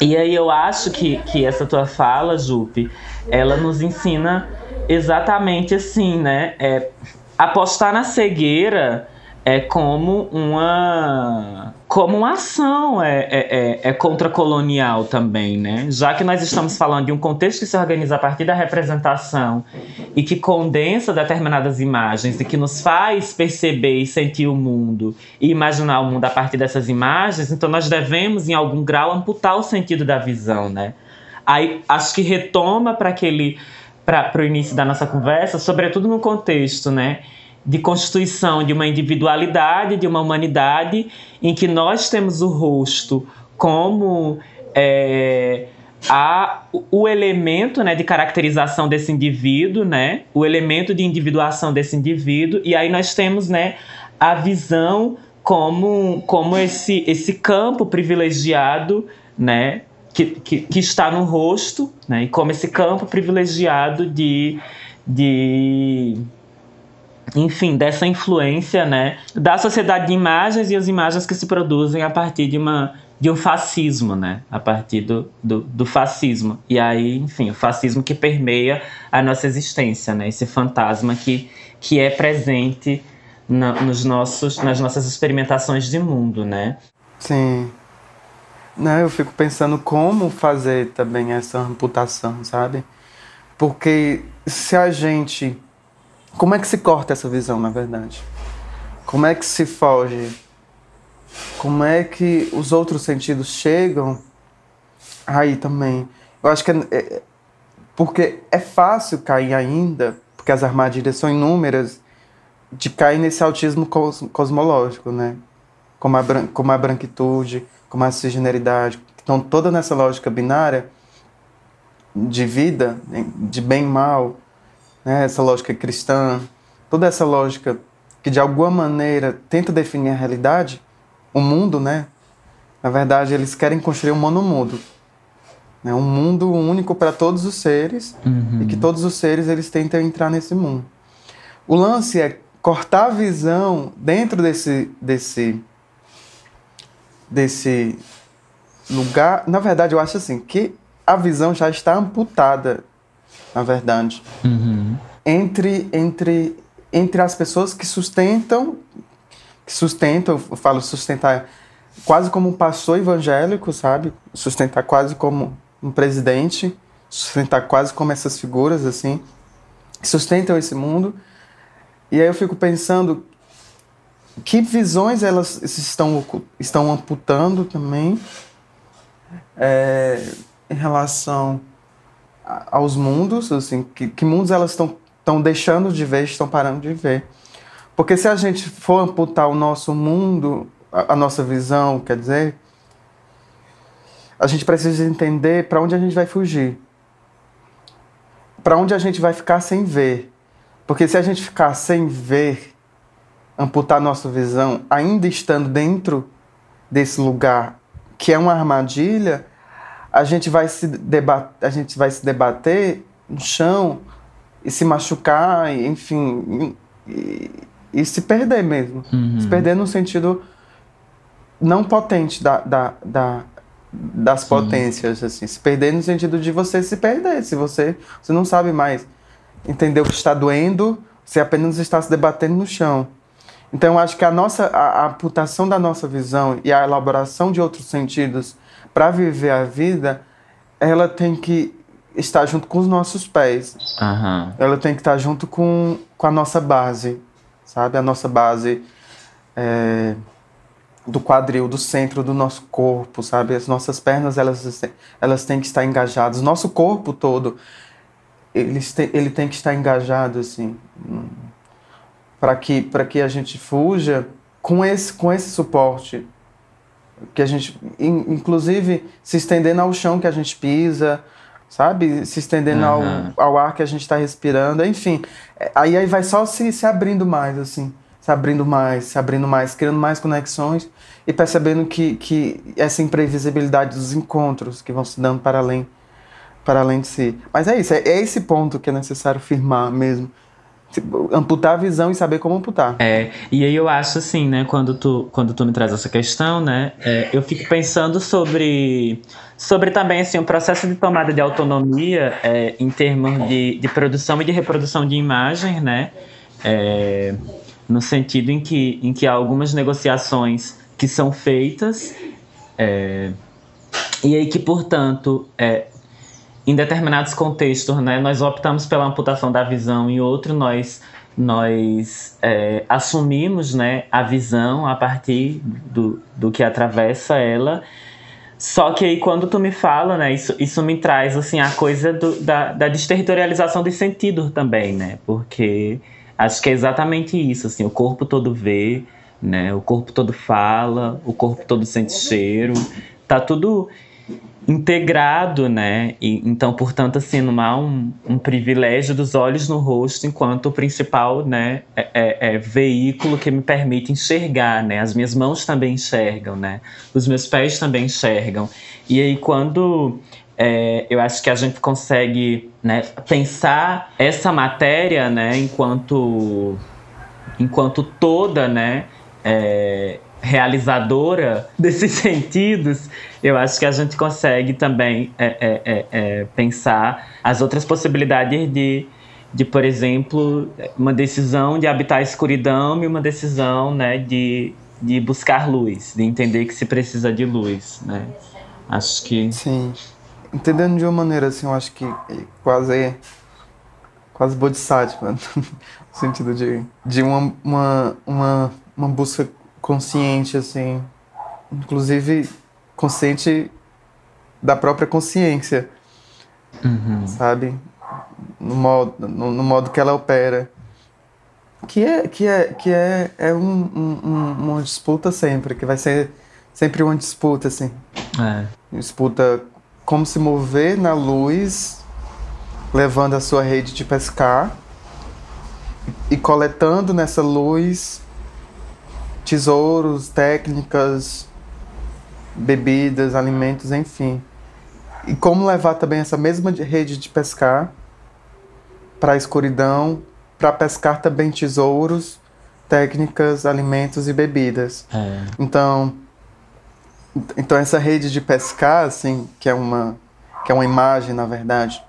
e aí eu acho que, que essa tua fala, Jupe, ela nos ensina exatamente assim, né? É, apostar na cegueira é como uma como uma ação é, é, é, é contracolonial também, né? Já que nós estamos falando de um contexto que se organiza a partir da representação e que condensa determinadas imagens e que nos faz perceber e sentir o mundo e imaginar o mundo a partir dessas imagens, então nós devemos, em algum grau, amputar o sentido da visão, né? Aí acho que retoma para aquele para o início da nossa conversa, sobretudo no contexto, né? De constituição de uma individualidade, de uma humanidade, em que nós temos o rosto como é, a, o elemento né, de caracterização desse indivíduo, né, o elemento de individuação desse indivíduo, e aí nós temos né, a visão como, como esse, esse campo privilegiado né, que, que, que está no rosto, né, e como esse campo privilegiado de, de enfim, dessa influência, né, da sociedade de imagens e as imagens que se produzem a partir de uma de um fascismo, né, a partir do, do, do fascismo. E aí, enfim, o fascismo que permeia a nossa existência, né, esse fantasma que, que é presente na, nos nossos, nas nossas experimentações de mundo, né. Sim. Não, eu fico pensando como fazer também essa amputação, sabe? Porque se a gente como é que se corta essa visão, na verdade? Como é que se foge? Como é que os outros sentidos chegam aí também? Eu acho que é, é, porque é fácil cair ainda, porque as armadilhas são inúmeras, de cair nesse autismo cos, cosmológico, né? Como a, como a branquitude, como a cisgeneridade, estão toda nessa lógica binária de vida, de bem e mal, né, essa lógica cristã, toda essa lógica que de alguma maneira tenta definir a realidade, o mundo, né? Na verdade, eles querem construir um monomundo, né? um mundo único para todos os seres uhum. e que todos os seres eles tentam entrar nesse mundo. O lance é cortar a visão dentro desse desse desse lugar. Na verdade, eu acho assim que a visão já está amputada na verdade, uhum. entre, entre, entre as pessoas que sustentam, que sustentam, eu falo sustentar quase como um pastor evangélico, sabe? Sustentar quase como um presidente, sustentar quase como essas figuras, assim, que sustentam esse mundo. E aí eu fico pensando que visões elas estão, estão amputando também é, em relação aos mundos, assim, que, que mundos elas estão, deixando de ver, estão parando de ver. Porque se a gente for amputar o nosso mundo, a, a nossa visão, quer dizer, a gente precisa entender para onde a gente vai fugir. Para onde a gente vai ficar sem ver. Porque se a gente ficar sem ver, amputar nossa visão, ainda estando dentro desse lugar que é uma armadilha, a gente vai se debater, a gente vai se debater no chão e se machucar, enfim, e, e se perder mesmo. Uhum. Se perder no sentido não potente da, da, da das Sim. potências, assim. Se perder no sentido de você se perder. Se você, você não sabe mais entender o que está doendo, você apenas está se debatendo no chão. Então, eu acho que a nossa a, a amputação da nossa visão e a elaboração de outros sentidos para viver a vida, ela tem que estar junto com os nossos pés. Uhum. Ela tem que estar junto com, com a nossa base, sabe? A nossa base é, do quadril, do centro do nosso corpo, sabe? As nossas pernas, elas, elas têm que estar engajadas. Nosso corpo todo, ele, ele tem que estar engajado, assim, para que, que a gente fuja com esse, com esse suporte. Que a gente, inclusive, se estendendo ao chão que a gente pisa, sabe? Se estendendo uhum. ao, ao ar que a gente está respirando, enfim. É, aí, aí vai só se, se abrindo mais, assim se abrindo mais, se abrindo mais, criando mais conexões e percebendo que, que essa imprevisibilidade dos encontros que vão se dando para além, para além de si. Mas é isso, é, é esse ponto que é necessário firmar mesmo. Amputar a visão e saber como amputar. É, e aí eu acho assim, né, quando tu, quando tu me traz essa questão, né, é, eu fico pensando sobre, sobre também, assim, o processo de tomada de autonomia é, em termos de, de produção e de reprodução de imagens, né, é, no sentido em que, em que há algumas negociações que são feitas é, e aí que, portanto, é, em determinados contextos, né, nós optamos pela amputação da visão e outro nós nós é, assumimos né, a visão a partir do, do que atravessa ela. Só que aí quando tu me fala, né, isso, isso me traz assim a coisa do, da, da desterritorialização de sentido também, né? Porque Acho que é exatamente isso, assim, o corpo todo vê, né? O corpo todo fala, o corpo todo sente cheiro, tá tudo integrado, né? E, então, portanto, assim, não há um, um, privilégio dos olhos no rosto enquanto o principal, né, é, é, é, veículo que me permite enxergar, né? As minhas mãos também enxergam, né? Os meus pés também enxergam. E aí, quando é, eu acho que a gente consegue né, pensar essa matéria né, enquanto, enquanto toda né, é, realizadora desses sentidos, eu acho que a gente consegue também é, é, é, é, pensar as outras possibilidades de, de, por exemplo, uma decisão de habitar a escuridão e uma decisão né, de, de buscar luz, de entender que se precisa de luz. Né? Acho que. Sim entendendo de uma maneira assim, eu acho que quase quase bodhisattva, no sentido de, de uma, uma, uma, uma busca consciente, assim, inclusive consciente da própria consciência, uhum. sabe? No modo, no, no, modo que ela opera. Que é, que é, que é, é um, um, uma disputa sempre, que vai ser sempre uma disputa, assim. É. Disputa como se mover na luz, levando a sua rede de pescar e coletando nessa luz tesouros, técnicas, bebidas, alimentos, enfim. E como levar também essa mesma rede de pescar para a escuridão, para pescar também tesouros, técnicas, alimentos e bebidas. É. Então, então essa rede de pescar, assim, que é uma que é uma imagem, na verdade,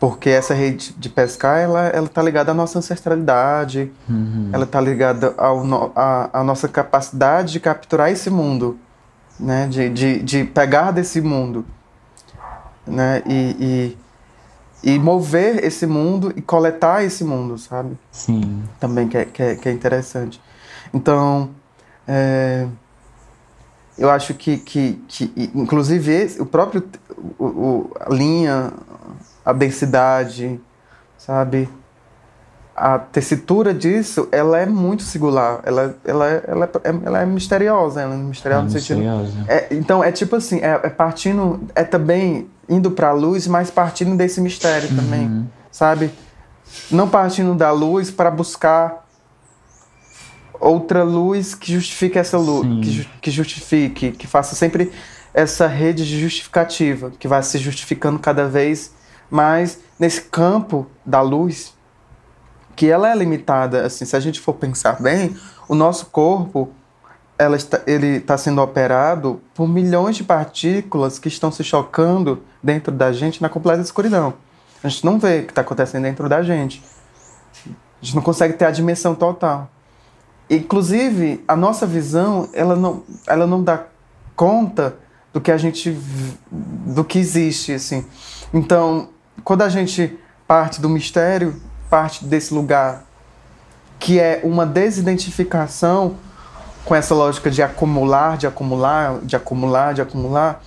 porque essa rede de pescar, ela ela está ligada à nossa ancestralidade, uhum. ela está ligada ao no, à, à nossa capacidade de capturar esse mundo, né, de, de, de pegar desse mundo, né, e, e e mover esse mundo e coletar esse mundo, sabe? Sim. Também que é, que é, que é interessante. Então, é, eu acho que, que, que inclusive, esse, o próprio o, o, a linha, a densidade, sabe? A tessitura disso, ela é muito singular. Ela, ela, ela, é, ela é misteriosa. Ela é misteriosa é no sentido. É, então, é tipo assim, é, é partindo, é também indo para a luz, mas partindo desse mistério uhum. também, sabe? Não partindo da luz para buscar outra luz que justifique essa luz, que, que justifique, que faça sempre essa rede de justificativa, que vai se justificando cada vez mais nesse campo da luz, que ela é limitada, assim, se a gente for pensar bem, o nosso corpo ela está, ele está sendo operado por milhões de partículas que estão se chocando dentro da gente na completa escuridão. A gente não vê o que está acontecendo dentro da gente. A gente não consegue ter a dimensão total. Inclusive, a nossa visão, ela não, ela não dá conta do que a gente do que existe, assim. Então, quando a gente parte do mistério, parte desse lugar que é uma desidentificação com essa lógica de acumular, de acumular, de acumular, de acumular,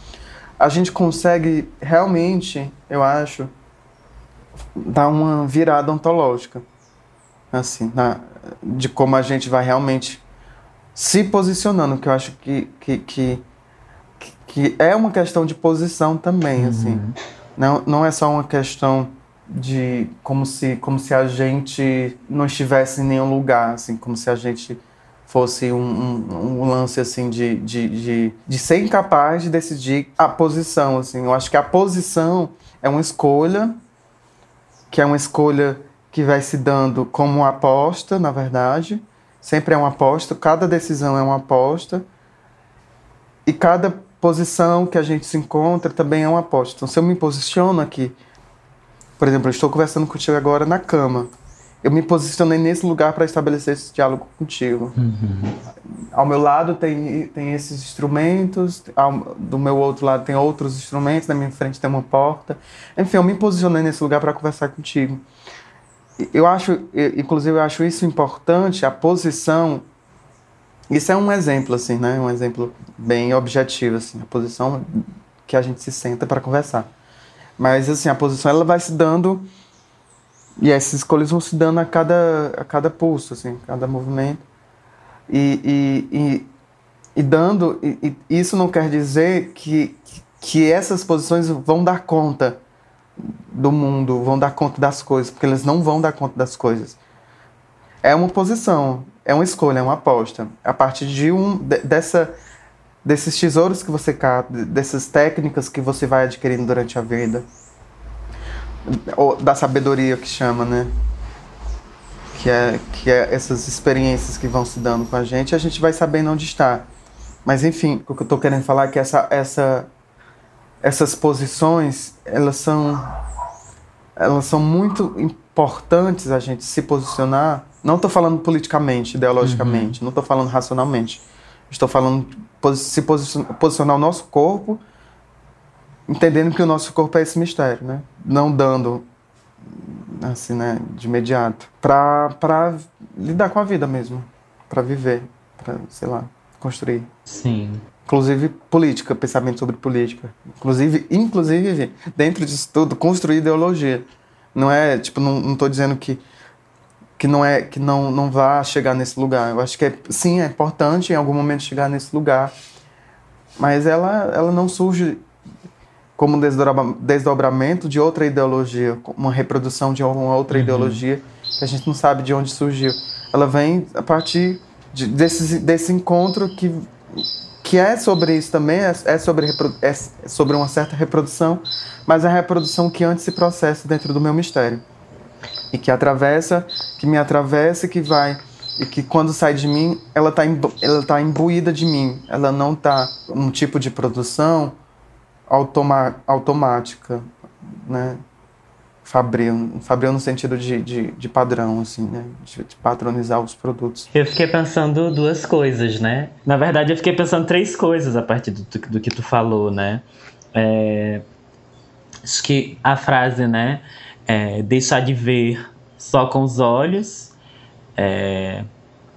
a gente consegue realmente, eu acho, dar uma virada ontológica, assim, na, de como a gente vai realmente se posicionando, que eu acho que, que, que, que é uma questão de posição também, uhum. assim. Não, não é só uma questão de como se, como se a gente não estivesse em nenhum lugar, assim, como se a gente fosse um, um, um, lance assim de, de, de, de, ser incapaz de decidir a posição assim eu acho que a posição é uma escolha que é uma escolha que vai se dando como aposta, na verdade. Sempre é uma aposta, cada decisão é uma aposta. E cada posição que a gente se encontra também é uma aposta. Então, se eu me posiciono aqui, por exemplo, eu estou conversando contigo agora na cama. Eu me posicionei nesse lugar para estabelecer esse diálogo contigo. Uhum. Ao meu lado tem, tem esses instrumentos, ao, do meu outro lado tem outros instrumentos, na minha frente tem uma porta. Enfim, eu me posicionei nesse lugar para conversar contigo eu acho, inclusive, eu acho isso importante, a posição. Isso é um exemplo, assim, né? Um exemplo bem objetivo, assim, a posição que a gente se senta para conversar. Mas, assim, a posição ela vai se dando e essas escolhas vão se dando a cada, a cada pulso, assim, cada movimento. E, e, e, e dando, e, e, isso não quer dizer que, que essas posições vão dar conta do mundo vão dar conta das coisas, porque eles não vão dar conta das coisas. É uma posição, é uma escolha, é uma aposta. A partir de um dessa desses tesouros que você capta, dessas técnicas que você vai adquirindo durante a vida, ou da sabedoria que chama, né? Que é, que é essas experiências que vão se dando com a gente, a gente vai sabendo onde está. Mas enfim, o que eu estou querendo falar é que essa, essa essas posições, elas são elas são muito importantes a gente se posicionar. Não estou falando politicamente, ideologicamente, uhum. não estou falando racionalmente. Estou falando se posicionar o nosso corpo, entendendo que o nosso corpo é esse mistério, né? Não dando assim, né, de imediato, para lidar com a vida mesmo, para viver, para, sei lá, construir. Sim inclusive política, pensamento sobre política. Inclusive, inclusive dentro disso tudo, construir ideologia. Não é, tipo, não estou dizendo que que não é que não não vá chegar nesse lugar. Eu acho que é, sim, é importante em algum momento chegar nesse lugar, mas ela ela não surge como desdobramento de outra ideologia, uma reprodução de uma outra uhum. ideologia que a gente não sabe de onde surgiu. Ela vem a partir de, desse, desse encontro que que é sobre isso também, é, é sobre, é sobre uma certa reprodução, mas é a reprodução que antes se processa dentro do meu mistério. E que atravessa, que me atravessa, que vai, e que quando sai de mim, ela está ela tá imbuída de mim. Ela não está um tipo de produção automa, automática, né? fabril, fabril no sentido de, de, de padrão, assim, né? De, de, patronizar os produtos. Eu fiquei pensando duas coisas, né? Na verdade, eu fiquei pensando três coisas a partir do, do que tu falou, né? É... acho que a frase, né? É, deixar de ver só com os olhos. É,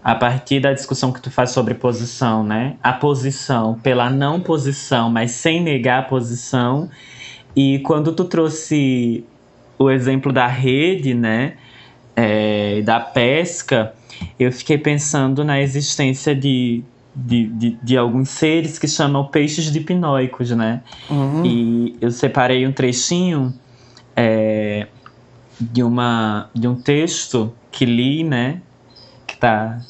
a partir da discussão que tu faz sobre posição, né? A posição pela não posição, mas sem negar a posição. E quando tu trouxe o exemplo da rede, né? É, da pesca, eu fiquei pensando na existência de, de, de, de, alguns seres que chamam peixes dipnóicos, né? Uhum. E eu separei um trechinho é, de, uma, de um texto que li, né? Que tá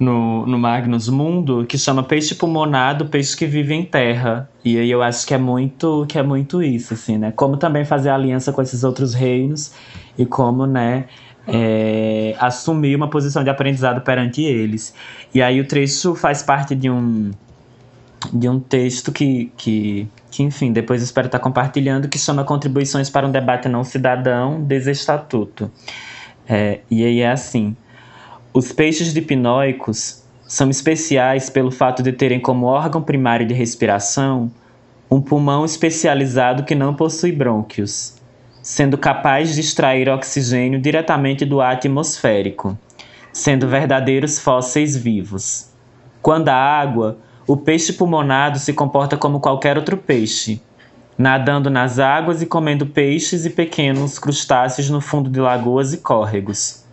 no, no Magnus Mundo que chama peixe pulmonado, peixe que vive em terra. E aí eu acho que é muito que é muito isso, assim, né? Como também fazer aliança com esses outros reinos e como, né, é, assumir uma posição de aprendizado perante eles. E aí o trecho faz parte de um de um texto que, que, que enfim, depois espero estar compartilhando, que chama Contribuições para um Debate Não Cidadão, Desestatuto. É, e aí é assim. Os peixes dipnóicos são especiais pelo fato de terem como órgão primário de respiração um pulmão especializado que não possui brônquios, sendo capaz de extrair oxigênio diretamente do ar atmosférico, sendo verdadeiros fósseis vivos. Quando a água, o peixe pulmonado se comporta como qualquer outro peixe, nadando nas águas e comendo peixes e pequenos crustáceos no fundo de lagoas e córregos.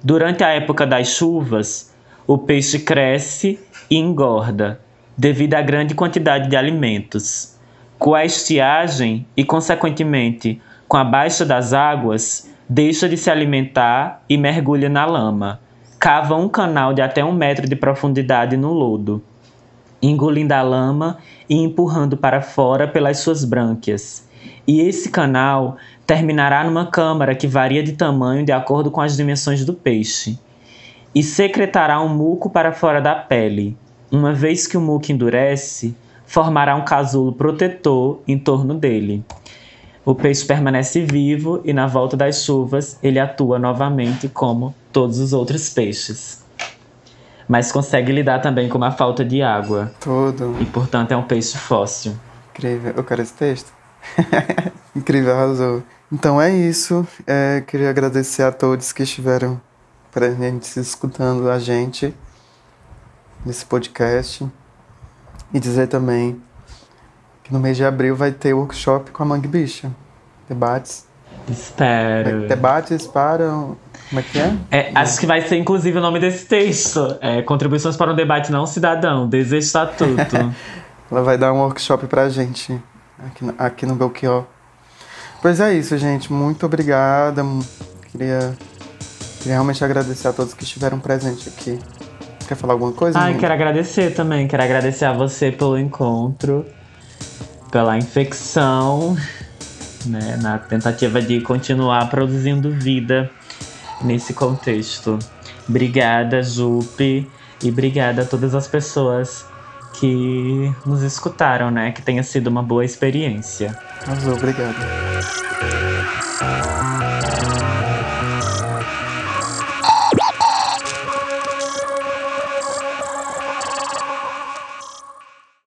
Durante a época das chuvas, o peixe cresce e engorda devido à grande quantidade de alimentos. Com a estiagem e, consequentemente, com a baixa das águas, deixa de se alimentar e mergulha na lama. Cava um canal de até um metro de profundidade no lodo, engolindo a lama e empurrando para fora pelas suas brânquias. E esse canal terminará numa câmara que varia de tamanho de acordo com as dimensões do peixe, e secretará um muco para fora da pele. Uma vez que o muco endurece, formará um casulo protetor em torno dele. O peixe permanece vivo e na volta das chuvas ele atua novamente como todos os outros peixes. Mas consegue lidar também com a falta de água. Tudo. E portanto é um peixe fóssil. Incrível. Eu quero esse texto. Incrível, arrasou. Então é isso. É, queria agradecer a todos que estiveram presentes escutando a gente nesse podcast. E dizer também que no mês de abril vai ter workshop com a Mangue Bicha. Debates. Espero. Debates para. Como é que é? é? Acho que vai ser inclusive o nome desse texto. É, Contribuições para um debate não cidadão, desestatuto. Ela vai dar um workshop pra gente aqui, aqui no Belchior. Pois é isso, gente. Muito obrigada. Queria, queria realmente agradecer a todos que estiveram presentes aqui. Quer falar alguma coisa? Ai, quero agradecer também. Quero agradecer a você pelo encontro, pela infecção, né, na tentativa de continuar produzindo vida nesse contexto. Obrigada, Jupe, e obrigada a todas as pessoas que nos escutaram, né? Que tenha sido uma boa experiência. Arrasou, obrigado.